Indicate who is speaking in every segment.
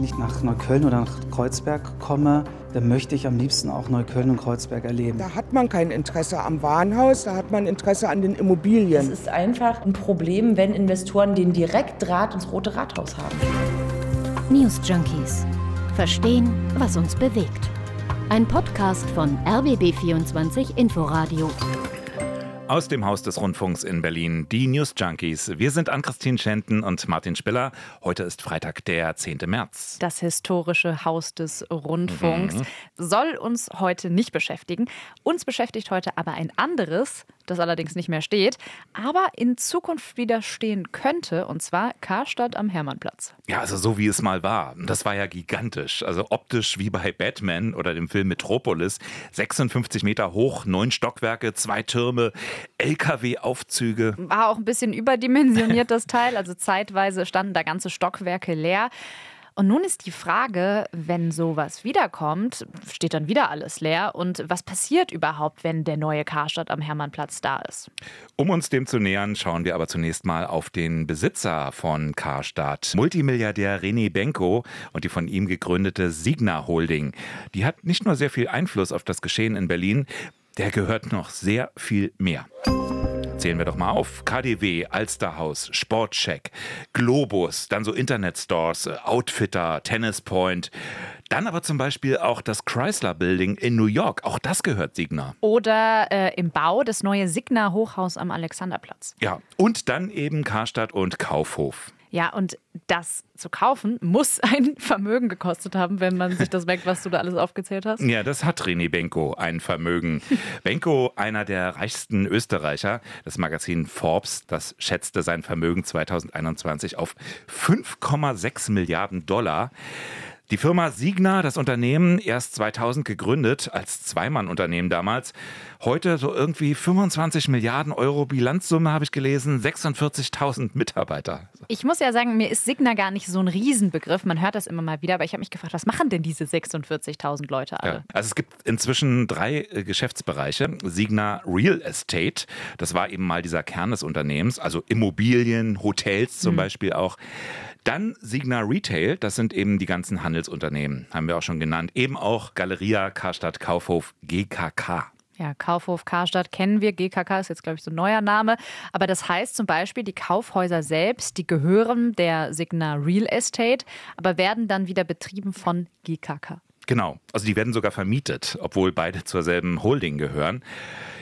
Speaker 1: Wenn ich nach Neukölln oder nach Kreuzberg komme, dann möchte ich am liebsten auch Neukölln und Kreuzberg erleben.
Speaker 2: Da hat man kein Interesse am Warenhaus, da hat man Interesse an den Immobilien.
Speaker 3: Es ist einfach ein Problem, wenn Investoren den Direktdraht ins Rote Rathaus haben.
Speaker 4: News Junkies. Verstehen, was uns bewegt. Ein Podcast von RBB24 Inforadio.
Speaker 5: Aus dem Haus des Rundfunks in Berlin, die News Junkies. Wir sind Ann-Christine Schenten und Martin Spiller. Heute ist Freitag, der 10. März.
Speaker 6: Das historische Haus des Rundfunks mhm. soll uns heute nicht beschäftigen. Uns beschäftigt heute aber ein anderes, das allerdings nicht mehr steht, aber in Zukunft wieder stehen könnte, und zwar Karstadt am Hermannplatz.
Speaker 5: Ja, also so wie es mal war. Das war ja gigantisch. Also optisch wie bei Batman oder dem Film Metropolis. 56 Meter hoch, neun Stockwerke, zwei Türme. LKW-Aufzüge.
Speaker 6: War auch ein bisschen überdimensioniert, das Teil. Also zeitweise standen da ganze Stockwerke leer. Und nun ist die Frage, wenn sowas wiederkommt, steht dann wieder alles leer. Und was passiert überhaupt, wenn der neue Karstadt am Hermannplatz da ist?
Speaker 5: Um uns dem zu nähern, schauen wir aber zunächst mal auf den Besitzer von Karstadt, Multimilliardär René Benko und die von ihm gegründete Signa Holding. Die hat nicht nur sehr viel Einfluss auf das Geschehen in Berlin, der gehört noch sehr viel mehr. Zählen wir doch mal auf. KDW, Alsterhaus, Sportcheck, Globus, dann so Internetstores, Outfitter, Tennis Point. Dann aber zum Beispiel auch das Chrysler Building in New York. Auch das gehört Signa.
Speaker 6: Oder äh, im Bau das neue Signa Hochhaus am Alexanderplatz.
Speaker 5: Ja, und dann eben Karstadt und Kaufhof.
Speaker 6: Ja, und das zu kaufen muss ein Vermögen gekostet haben, wenn man sich das merkt, was du da alles aufgezählt hast.
Speaker 5: Ja, das hat René Benko ein Vermögen. Benko, einer der reichsten Österreicher. Das Magazin Forbes, das schätzte sein Vermögen 2021 auf 5,6 Milliarden Dollar. Die Firma Signa, das Unternehmen, erst 2000 gegründet, als Zweimann-Unternehmen damals. Heute so irgendwie 25 Milliarden Euro Bilanzsumme, habe ich gelesen, 46.000 Mitarbeiter.
Speaker 6: Ich muss ja sagen, mir ist Signa gar nicht so ein Riesenbegriff. Man hört das immer mal wieder, aber ich habe mich gefragt, was machen denn diese 46.000 Leute alle? Ja,
Speaker 5: also es gibt inzwischen drei äh, Geschäftsbereiche. Signa Real Estate, das war eben mal dieser Kern des Unternehmens, also Immobilien, Hotels zum hm. Beispiel auch. Dann Signa Retail, das sind eben die ganzen Handelsunternehmen, haben wir auch schon genannt. Eben auch Galeria, Karstadt, Kaufhof, GKK.
Speaker 6: Ja, Kaufhof Karstadt kennen wir. GKK ist jetzt, glaube ich, so ein neuer Name. Aber das heißt zum Beispiel, die Kaufhäuser selbst, die gehören der Signa Real Estate, aber werden dann wieder betrieben von GKK.
Speaker 5: Genau, also die werden sogar vermietet, obwohl beide zur selben Holding gehören.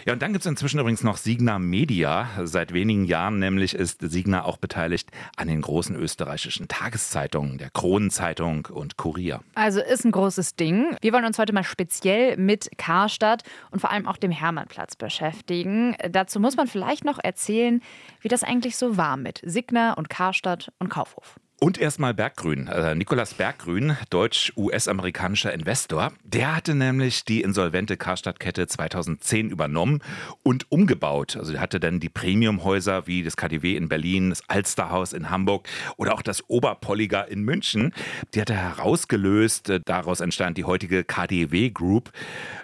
Speaker 5: Ja, und dann gibt es inzwischen übrigens noch Signa Media. Seit wenigen Jahren nämlich ist Signa auch beteiligt an den großen österreichischen Tageszeitungen, der Kronenzeitung und Kurier.
Speaker 6: Also ist ein großes Ding. Wir wollen uns heute mal speziell mit Karstadt und vor allem auch dem Hermannplatz beschäftigen. Dazu muss man vielleicht noch erzählen, wie das eigentlich so war mit Signa und Karstadt und Kaufhof.
Speaker 5: Und erstmal Berggrün. Äh, Nikolaus Berggrün, deutsch-US-amerikanischer Investor, der hatte nämlich die insolvente Karstadtkette 2010 übernommen und umgebaut. Also er hatte dann die Premiumhäuser wie das KDW in Berlin, das Alsterhaus in Hamburg oder auch das Oberpolliger in München. Die hat er herausgelöst. Daraus entstand die heutige KDW Group.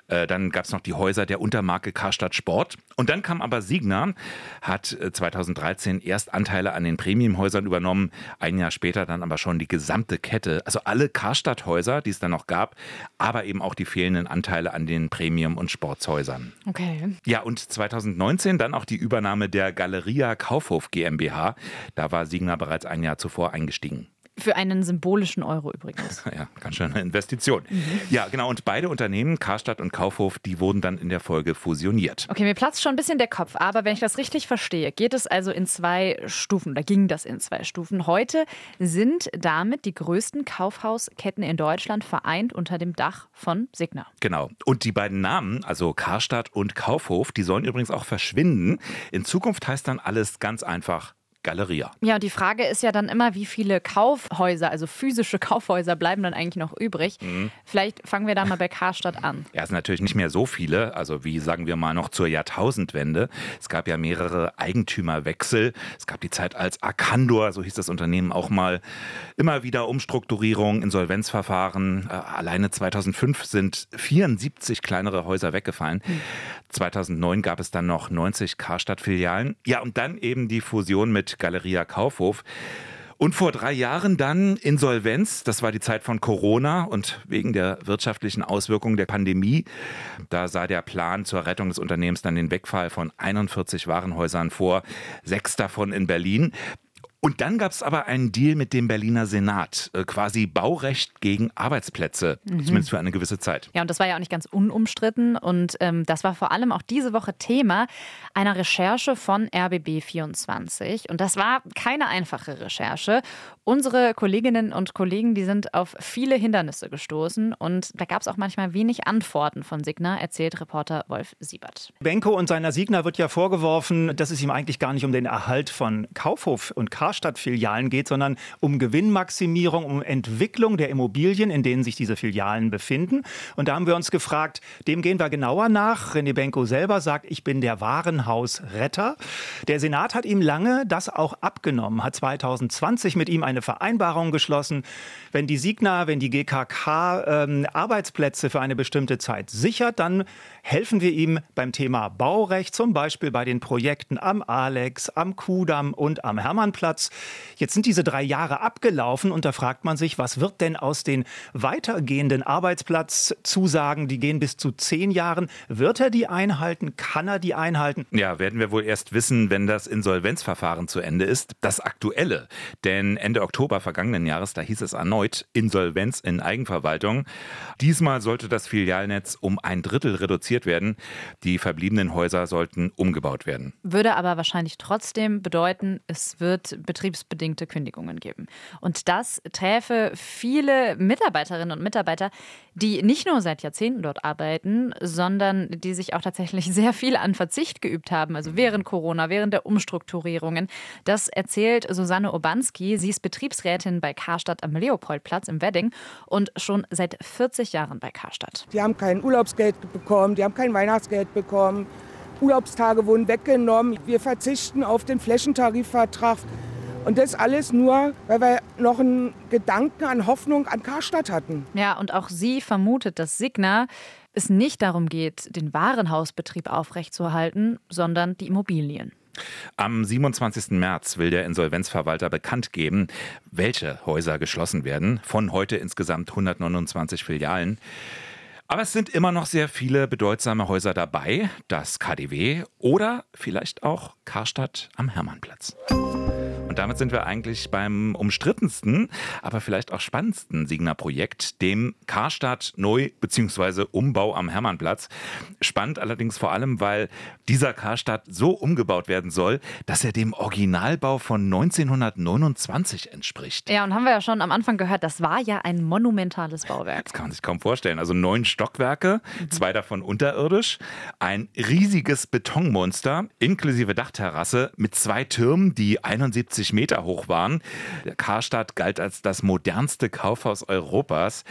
Speaker 5: Äh, dann gab es noch die Häuser der Untermarke Karstadt Sport. Und dann kam aber Signa, hat 2013 äh, erst Anteile an den Premiumhäusern übernommen, ein Jahr später dann aber schon die gesamte Kette, also alle Karstadt-Häuser, die es dann noch gab, aber eben auch die fehlenden Anteile an den Premium- und Sportshäusern.
Speaker 6: Okay.
Speaker 5: Ja, und 2019 dann auch die Übernahme der Galeria Kaufhof GmbH. Da war Signa bereits ein Jahr zuvor eingestiegen.
Speaker 6: Für einen symbolischen Euro übrigens.
Speaker 5: Ja, ganz schön eine Investition. Mhm. Ja, genau. Und beide Unternehmen, Karstadt und Kaufhof, die wurden dann in der Folge fusioniert.
Speaker 6: Okay, mir platzt schon ein bisschen der Kopf. Aber wenn ich das richtig verstehe, geht es also in zwei Stufen. Da ging das in zwei Stufen. Heute sind damit die größten Kaufhausketten in Deutschland vereint unter dem Dach von Signa.
Speaker 5: Genau. Und die beiden Namen, also Karstadt und Kaufhof, die sollen übrigens auch verschwinden. In Zukunft heißt dann alles ganz einfach Galeria.
Speaker 6: Ja, die Frage ist ja dann immer, wie viele Kaufhäuser, also physische Kaufhäuser, bleiben dann eigentlich noch übrig? Mhm. Vielleicht fangen wir da mal bei Karstadt an.
Speaker 5: Ja, es sind natürlich nicht mehr so viele, also wie sagen wir mal noch zur Jahrtausendwende. Es gab ja mehrere Eigentümerwechsel. Es gab die Zeit als Arcandor, so hieß das Unternehmen auch mal, immer wieder Umstrukturierung, Insolvenzverfahren. Äh, alleine 2005 sind 74 kleinere Häuser weggefallen. Mhm. 2009 gab es dann noch 90 Karstadt-Filialen. Ja, und dann eben die Fusion mit Galeria Kaufhof. Und vor drei Jahren dann Insolvenz. Das war die Zeit von Corona und wegen der wirtschaftlichen Auswirkungen der Pandemie. Da sah der Plan zur Rettung des Unternehmens dann den Wegfall von 41 Warenhäusern vor, sechs davon in Berlin. Und dann gab es aber einen Deal mit dem Berliner Senat, äh, quasi Baurecht gegen Arbeitsplätze, mhm. zumindest für eine gewisse Zeit.
Speaker 6: Ja, und das war ja auch nicht ganz unumstritten. Und ähm, das war vor allem auch diese Woche Thema einer Recherche von RBB24. Und das war keine einfache Recherche. Unsere Kolleginnen und Kollegen, die sind auf viele Hindernisse gestoßen. Und da gab es auch manchmal wenig Antworten von Signa, erzählt Reporter Wolf Siebert.
Speaker 7: Benko und seiner Signa wird ja vorgeworfen, dass es ihm eigentlich gar nicht um den Erhalt von Kaufhof und Car Karstadt-Filialen geht, sondern um Gewinnmaximierung, um Entwicklung der Immobilien, in denen sich diese Filialen befinden. Und da haben wir uns gefragt, dem gehen wir genauer nach. René Benko selber sagt, ich bin der Warenhausretter. Der Senat hat ihm lange das auch abgenommen, hat 2020 mit ihm eine Vereinbarung geschlossen. Wenn die Signa, wenn die GKK ähm, Arbeitsplätze für eine bestimmte Zeit sichert, dann helfen wir ihm beim Thema Baurecht, zum Beispiel bei den Projekten am Alex, am Kudamm und am Hermannplatz. Jetzt sind diese drei Jahre abgelaufen und da fragt man sich, was wird denn aus den weitergehenden Arbeitsplatzzusagen, die gehen bis zu zehn Jahren, wird er die einhalten? Kann er die einhalten?
Speaker 5: Ja, werden wir wohl erst wissen, wenn das Insolvenzverfahren zu Ende ist. Das aktuelle, denn Ende Oktober vergangenen Jahres, da hieß es erneut Insolvenz in Eigenverwaltung. Diesmal sollte das Filialnetz um ein Drittel reduziert reduziert werden. Die verbliebenen Häuser sollten umgebaut werden.
Speaker 6: Würde aber wahrscheinlich trotzdem bedeuten, es wird betriebsbedingte Kündigungen geben. Und das träfe viele Mitarbeiterinnen und Mitarbeiter, die nicht nur seit Jahrzehnten dort arbeiten, sondern die sich auch tatsächlich sehr viel an Verzicht geübt haben, also während Corona, während der Umstrukturierungen. Das erzählt Susanne Obanski. Sie ist Betriebsrätin bei Karstadt am Leopoldplatz im Wedding und schon seit 40 Jahren bei Karstadt.
Speaker 2: Die haben kein Urlaubsgeld bekommen, die haben kein Weihnachtsgeld bekommen. Urlaubstage wurden weggenommen. Wir verzichten auf den Flächentarifvertrag. Und das alles nur, weil wir noch einen Gedanken an Hoffnung an Karstadt hatten.
Speaker 6: Ja, und auch sie vermutet, dass Signa es nicht darum geht, den Warenhausbetrieb aufrechtzuerhalten, sondern die Immobilien.
Speaker 5: Am 27. März will der Insolvenzverwalter bekannt geben, welche Häuser geschlossen werden. Von heute insgesamt 129 Filialen. Aber es sind immer noch sehr viele bedeutsame Häuser dabei, das KDW oder vielleicht auch Karstadt am Hermannplatz. Und damit sind wir eigentlich beim umstrittensten, aber vielleicht auch spannendsten Signa-Projekt, dem Karstadt Neu- bzw. Umbau am Hermannplatz. Spannend allerdings vor allem, weil dieser Karstadt so umgebaut werden soll, dass er dem Originalbau von 1929 entspricht.
Speaker 6: Ja, und haben wir ja schon am Anfang gehört, das war ja ein monumentales Bauwerk.
Speaker 5: Das kann man sich kaum vorstellen. Also neun Stockwerke, mhm. zwei davon unterirdisch, ein riesiges Betonmonster inklusive Dachterrasse mit zwei Türmen, die 71 50 Meter hoch waren. Karstadt galt als das modernste Kaufhaus Europas.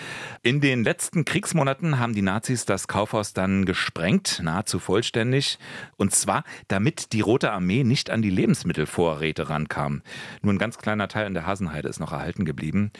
Speaker 5: In den letzten Kriegsmonaten haben die Nazis das Kaufhaus dann gesprengt, nahezu vollständig. Und zwar, damit die Rote Armee nicht an die Lebensmittelvorräte rankam. Nur ein ganz kleiner Teil in der Hasenheide ist noch erhalten geblieben.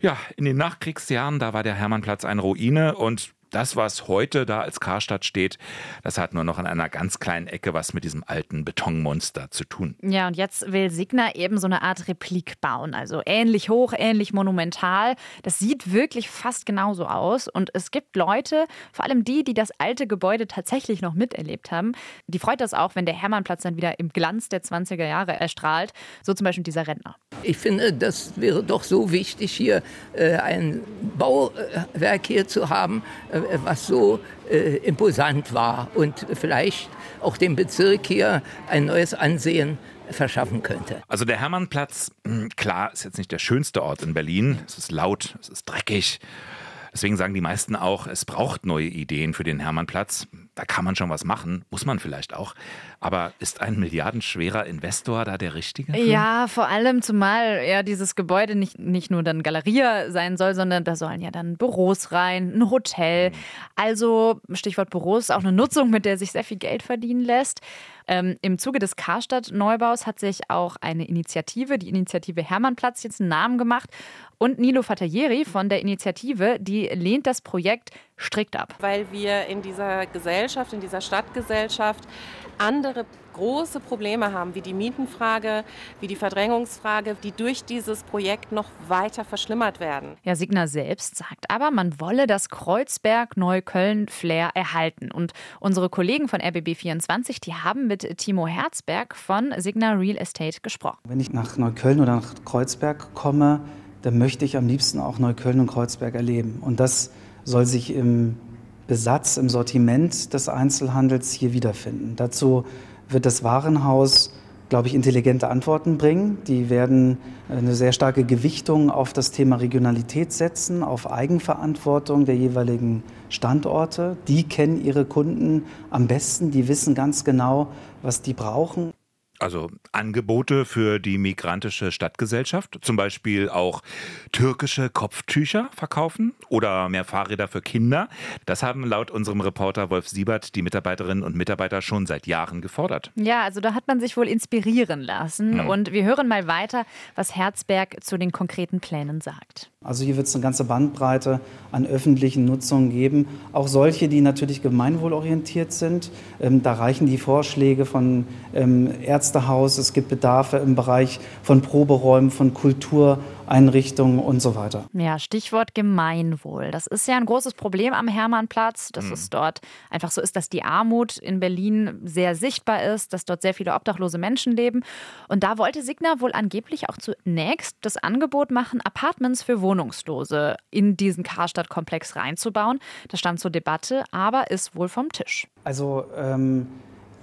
Speaker 5: Ja, in den Nachkriegsjahren, da war der Hermannplatz eine Ruine und das, was heute da als Karstadt steht, das hat nur noch an einer ganz kleinen Ecke was mit diesem alten Betonmonster zu tun.
Speaker 6: Ja, und jetzt will Signa eben so eine Art Replik bauen. Also ähnlich hoch, ähnlich monumental. Das sieht wirklich fast genauso aus. Und es gibt Leute, vor allem die, die das alte Gebäude tatsächlich noch miterlebt haben, die freut das auch, wenn der Hermannplatz dann wieder im Glanz der 20er Jahre erstrahlt. So zum Beispiel dieser Rentner.
Speaker 8: Ich finde, das wäre doch so wichtig, hier äh, ein Bauwerk hier zu haben. Äh, was so äh, imposant war und vielleicht auch dem Bezirk hier ein neues Ansehen verschaffen könnte.
Speaker 5: Also der Hermannplatz, hm, klar, ist jetzt nicht der schönste Ort in Berlin. Es ist laut, es ist dreckig. Deswegen sagen die meisten auch, es braucht neue Ideen für den Hermannplatz. Da kann man schon was machen, muss man vielleicht auch. Aber ist ein milliardenschwerer Investor da der richtige? Für?
Speaker 6: Ja, vor allem zumal ja dieses Gebäude nicht, nicht nur dann Galerie sein soll, sondern da sollen ja dann Büros rein, ein Hotel. Mhm. Also Stichwort Büros, auch eine Nutzung, mit der sich sehr viel Geld verdienen lässt. Ähm, Im Zuge des Karstadt-Neubaus hat sich auch eine Initiative, die Initiative Hermannplatz, jetzt einen Namen gemacht. Und Nilo Fatayeri von der Initiative, die lehnt das Projekt strikt ab.
Speaker 9: Weil wir in dieser Gesellschaft, in dieser Stadtgesellschaft andere große Probleme haben, wie die Mietenfrage, wie die Verdrängungsfrage, die durch dieses Projekt noch weiter verschlimmert werden.
Speaker 6: Ja, Signa selbst sagt aber, man wolle das Kreuzberg-Neukölln-Flair erhalten. Und unsere Kollegen von RBB24, die haben mit Timo Herzberg von Signa Real Estate gesprochen.
Speaker 1: Wenn ich nach Neukölln oder nach Kreuzberg komme, dann möchte ich am liebsten auch Neukölln und Kreuzberg erleben. Und das soll sich im Besatz, im Sortiment des Einzelhandels hier wiederfinden. Dazu wird das Warenhaus, glaube ich, intelligente Antworten bringen. Die werden eine sehr starke Gewichtung auf das Thema Regionalität setzen, auf Eigenverantwortung der jeweiligen Standorte. Die kennen ihre Kunden am besten, die wissen ganz genau, was die brauchen.
Speaker 5: Also Angebote für die migrantische Stadtgesellschaft, zum Beispiel auch türkische Kopftücher verkaufen oder mehr Fahrräder für Kinder. Das haben laut unserem Reporter Wolf Siebert die Mitarbeiterinnen und Mitarbeiter schon seit Jahren gefordert.
Speaker 6: Ja, also da hat man sich wohl inspirieren lassen. Hm. Und wir hören mal weiter, was Herzberg zu den konkreten Plänen sagt.
Speaker 1: Also hier wird es eine ganze Bandbreite an öffentlichen Nutzungen geben, auch solche, die natürlich gemeinwohlorientiert sind. Ähm, da reichen die Vorschläge von ähm, Ärztehaus, es gibt Bedarfe im Bereich von Proberäumen, von Kultur. Einrichtungen und so weiter.
Speaker 6: Ja, Stichwort Gemeinwohl. Das ist ja ein großes Problem am Hermannplatz, dass mhm. es dort einfach so ist, dass die Armut in Berlin sehr sichtbar ist, dass dort sehr viele obdachlose Menschen leben. Und da wollte Signa wohl angeblich auch zunächst das Angebot machen, Apartments für Wohnungslose in diesen Karstadt-Komplex reinzubauen. Das stand zur Debatte, aber ist wohl vom Tisch.
Speaker 1: Also ähm,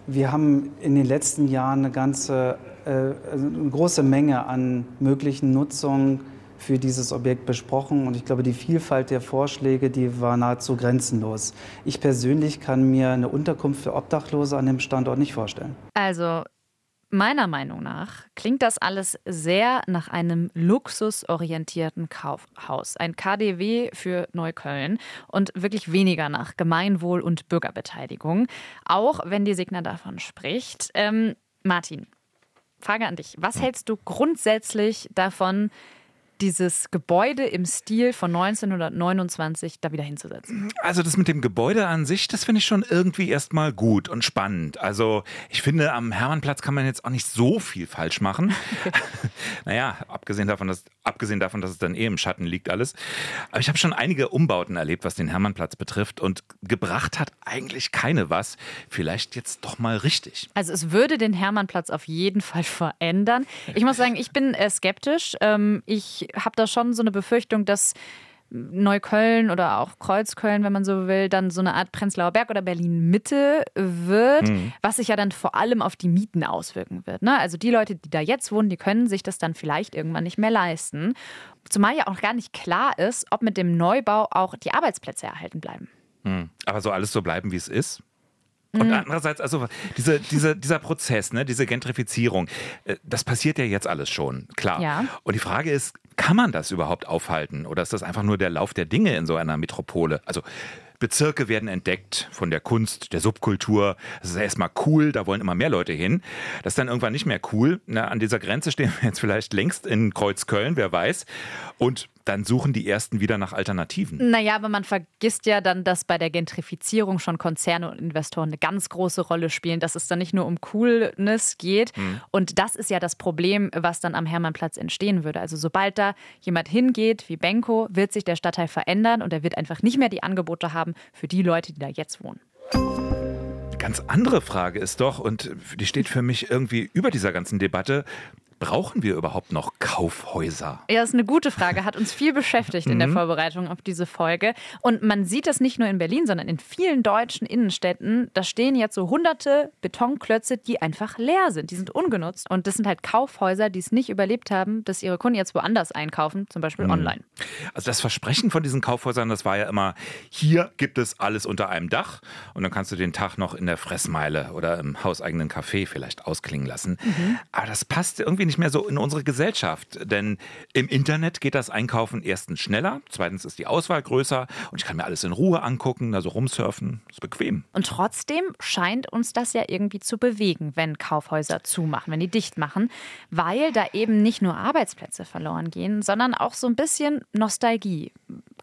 Speaker 1: wir haben in den letzten Jahren eine ganze äh, eine große Menge an möglichen Nutzungen für dieses Objekt besprochen und ich glaube, die Vielfalt der Vorschläge, die war nahezu grenzenlos. Ich persönlich kann mir eine Unterkunft für Obdachlose an dem Standort nicht vorstellen.
Speaker 6: Also meiner Meinung nach klingt das alles sehr nach einem luxusorientierten Kaufhaus. Ein KDW für Neukölln und wirklich weniger nach Gemeinwohl und Bürgerbeteiligung. Auch wenn die Signa davon spricht. Ähm, Martin, Frage an dich. Was hältst du grundsätzlich davon, dieses Gebäude im Stil von 1929 da wieder hinzusetzen?
Speaker 5: Also das mit dem Gebäude an sich, das finde ich schon irgendwie erstmal gut und spannend. Also ich finde, am Hermannplatz kann man jetzt auch nicht so viel falsch machen. naja, abgesehen davon, dass, abgesehen davon, dass es dann eh im Schatten liegt alles. Aber ich habe schon einige Umbauten erlebt, was den Hermannplatz betrifft und gebracht hat eigentlich keine was. Vielleicht jetzt doch mal richtig.
Speaker 6: Also es würde den Hermannplatz auf jeden Fall verändern. Ich muss sagen, ich bin äh, skeptisch. Ähm, ich habe da schon so eine Befürchtung, dass Neukölln oder auch Kreuzköln, wenn man so will, dann so eine Art Prenzlauer Berg oder Berlin Mitte wird, mhm. was sich ja dann vor allem auf die Mieten auswirken wird. Ne? Also die Leute, die da jetzt wohnen, die können sich das dann vielleicht irgendwann nicht mehr leisten. Zumal ja auch gar nicht klar ist, ob mit dem Neubau auch die Arbeitsplätze erhalten bleiben.
Speaker 5: Mhm. Aber soll alles so bleiben, wie es ist? Und mhm. andererseits, also diese, diese, dieser Prozess, ne, diese Gentrifizierung, äh, das passiert ja jetzt alles schon, klar. Ja. Und die Frage ist, kann man das überhaupt aufhalten? Oder ist das einfach nur der Lauf der Dinge in so einer Metropole? Also Bezirke werden entdeckt von der Kunst, der Subkultur. Das ist erstmal cool, da wollen immer mehr Leute hin. Das ist dann irgendwann nicht mehr cool. Na, an dieser Grenze stehen wir jetzt vielleicht längst in Kreuzköln, wer weiß. Und dann suchen die Ersten wieder nach Alternativen.
Speaker 6: Naja, aber man vergisst ja dann, dass bei der Gentrifizierung schon Konzerne und Investoren eine ganz große Rolle spielen, dass es dann nicht nur um Coolness geht. Mhm. Und das ist ja das Problem, was dann am Hermannplatz entstehen würde. Also sobald da jemand hingeht, wie Benko, wird sich der Stadtteil verändern und er wird einfach nicht mehr die Angebote haben für die Leute, die da jetzt wohnen
Speaker 5: ganz andere Frage ist doch, und die steht für mich irgendwie über dieser ganzen Debatte, Brauchen wir überhaupt noch Kaufhäuser?
Speaker 6: Ja, das ist eine gute Frage. Hat uns viel beschäftigt in der mhm. Vorbereitung auf diese Folge. Und man sieht das nicht nur in Berlin, sondern in vielen deutschen Innenstädten. Da stehen jetzt so hunderte Betonklötze, die einfach leer sind. Die sind ungenutzt. Und das sind halt Kaufhäuser, die es nicht überlebt haben, dass ihre Kunden jetzt woanders einkaufen, zum Beispiel mhm. online.
Speaker 5: Also das Versprechen von diesen Kaufhäusern, das war ja immer, hier gibt es alles unter einem Dach. Und dann kannst du den Tag noch in der Fressmeile oder im hauseigenen Café vielleicht ausklingen lassen. Mhm. Aber das passt irgendwie irgendwie nicht mehr so in unsere Gesellschaft. Denn im Internet geht das Einkaufen erstens schneller, zweitens ist die Auswahl größer und ich kann mir alles in Ruhe angucken, also rumsurfen, ist bequem.
Speaker 6: Und trotzdem scheint uns das ja irgendwie zu bewegen, wenn Kaufhäuser zumachen, wenn die dicht machen, weil da eben nicht nur Arbeitsplätze verloren gehen, sondern auch so ein bisschen Nostalgie.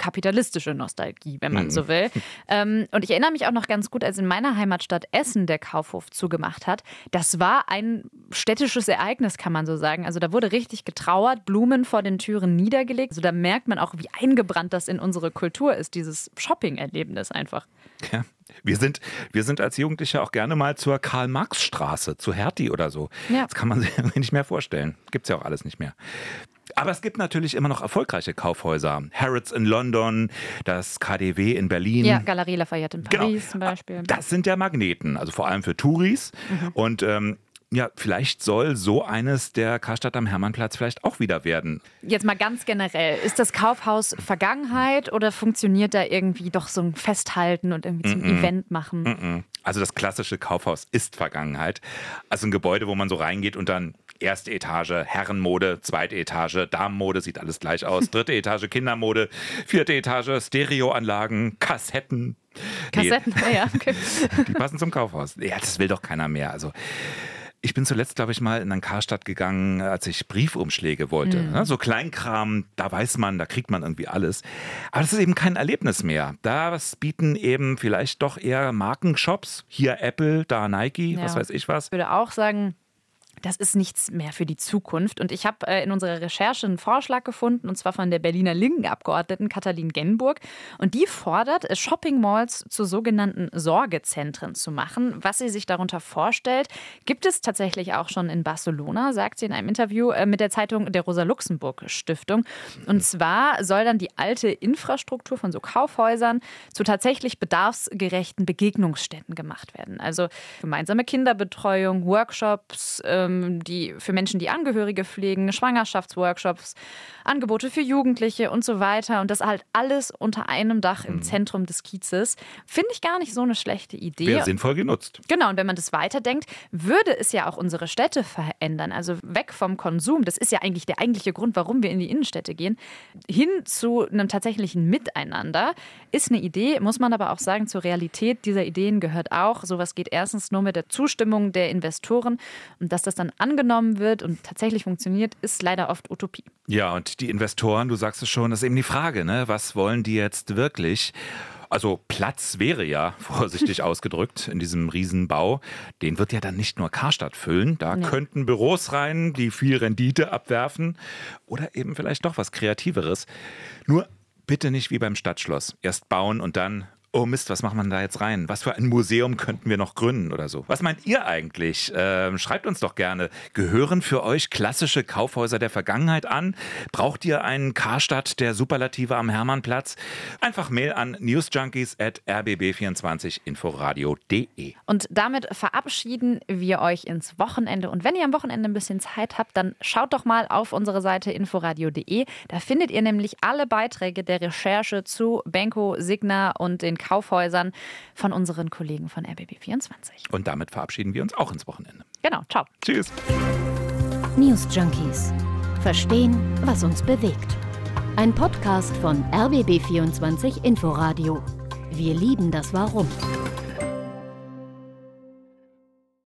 Speaker 6: Kapitalistische Nostalgie, wenn man
Speaker 5: Mhm.
Speaker 6: so will. Ähm, und ich erinnere mich auch noch ganz gut, als in meiner Heimatstadt Essen der Kaufhof zugemacht hat. Das war ein städtisches Ereignis, kann man so sagen. Also da wurde richtig getrauert, Blumen vor den Türen niedergelegt. Also da merkt man auch, wie eingebrannt das in unsere Kultur ist, dieses Shopping-Erlebnis einfach.
Speaker 5: Ja. Wir sind, wir sind als Jugendliche auch gerne mal zur Karl-Marx-Straße, zu Hertie oder so.
Speaker 6: Ja.
Speaker 5: Das kann man sich nicht mehr vorstellen. Gibt's ja auch alles nicht mehr. Aber es gibt natürlich immer noch erfolgreiche Kaufhäuser. Harrods in London, das KDW in Berlin.
Speaker 6: Ja, Galerie Lafayette in
Speaker 5: Genau.
Speaker 6: Paris zum Beispiel.
Speaker 5: Das sind ja Magneten, also vor allem für Touris.
Speaker 6: Mhm.
Speaker 5: Und ähm, ja, vielleicht soll so eines der Karstadt am Hermannplatz vielleicht auch wieder werden.
Speaker 6: Jetzt mal ganz generell, ist das Kaufhaus Vergangenheit oder funktioniert da irgendwie doch so ein Festhalten und irgendwie zum
Speaker 5: Mhm.
Speaker 6: Event machen?
Speaker 5: Mhm. Also das klassische Kaufhaus ist Vergangenheit. Also ein Gebäude, wo man so reingeht und dann erste Etage Herrenmode, zweite Etage Damenmode, sieht alles gleich aus, dritte Etage Kindermode, vierte Etage Stereoanlagen, Kassetten. Nee,
Speaker 6: Kassetten, ja, okay.
Speaker 5: die passen zum Kaufhaus. Ja, das will doch keiner mehr. Also ich bin zuletzt, glaube ich, mal in einen Karstadt gegangen, als ich Briefumschläge wollte.
Speaker 6: Mhm.
Speaker 5: Ne, So Kleinkram, da weiß man, da kriegt man irgendwie alles. Aber das ist eben kein Erlebnis mehr. Da bieten eben vielleicht doch eher Markenshops. Hier Apple, da Nike, was
Speaker 6: Ja.
Speaker 5: weiß ich was.
Speaker 6: Ich würde auch sagen, das ist nichts mehr für die Zukunft. Und ich habe äh, in unserer Recherche einen Vorschlag gefunden, und zwar von der Berliner Linken-Abgeordneten Katalin Genburg. Und die fordert, äh, Shopping-Malls zu sogenannten Sorgezentren zu machen. Was sie sich darunter vorstellt, gibt es tatsächlich auch schon in Barcelona, sagt sie in einem Interview äh, mit der Zeitung der Rosa-Luxemburg-Stiftung. Und zwar soll dann die alte Infrastruktur von so Kaufhäusern zu tatsächlich bedarfsgerechten Begegnungsstätten gemacht werden. Also gemeinsame Kinderbetreuung, Workshops, ähm, die für Menschen, die Angehörige pflegen, Schwangerschaftsworkshops, Angebote für Jugendliche und so weiter. Und das halt alles unter einem Dach im Zentrum des Kiezes. Finde ich gar nicht so eine schlechte Idee.
Speaker 5: Wäre sinnvoll genutzt.
Speaker 6: Genau, und wenn man das weiterdenkt, würde es ja auch unsere Städte verändern. Also weg vom Konsum, das ist ja eigentlich der eigentliche Grund, warum wir in die Innenstädte gehen, hin zu einem tatsächlichen Miteinander, ist eine Idee, muss man aber auch sagen, zur Realität dieser Ideen gehört auch, sowas geht erstens nur mit der Zustimmung der Investoren und dass das dann angenommen wird und tatsächlich funktioniert, ist leider oft Utopie.
Speaker 5: Ja, und die Investoren, du sagst es schon, das ist eben die Frage, ne? Was wollen die jetzt wirklich? Also Platz wäre ja, vorsichtig ausgedrückt, in diesem Riesenbau. Den wird ja dann nicht nur Karstadt füllen. Da
Speaker 6: Nee.
Speaker 5: könnten Büros rein, die viel Rendite abwerfen. Oder eben vielleicht doch was Kreativeres. Nur bitte nicht wie beim Stadtschloss. Erst bauen und dann. Oh Mist, was macht man da jetzt rein? Was für ein Museum könnten wir noch gründen oder so? Was meint ihr eigentlich? Ähm, schreibt uns doch gerne. Gehören für euch klassische Kaufhäuser der Vergangenheit an? Braucht ihr einen Karstadt der Superlative am Hermannplatz? Einfach Mail an newsjunkies.rbb24inforadio.de.
Speaker 6: Und damit verabschieden wir euch ins Wochenende. Und wenn ihr am Wochenende ein bisschen Zeit habt, dann schaut doch mal auf unsere Seite inforadio.de. Da findet ihr nämlich alle Beiträge der Recherche zu Benko, Signa und den Kaufhäusern von unseren Kollegen von RBB24.
Speaker 5: Und damit verabschieden wir uns auch ins Wochenende.
Speaker 6: Genau, ciao.
Speaker 5: Tschüss.
Speaker 4: News Junkies. Verstehen, was uns bewegt. Ein Podcast von RBB24 Inforadio. Wir lieben das Warum.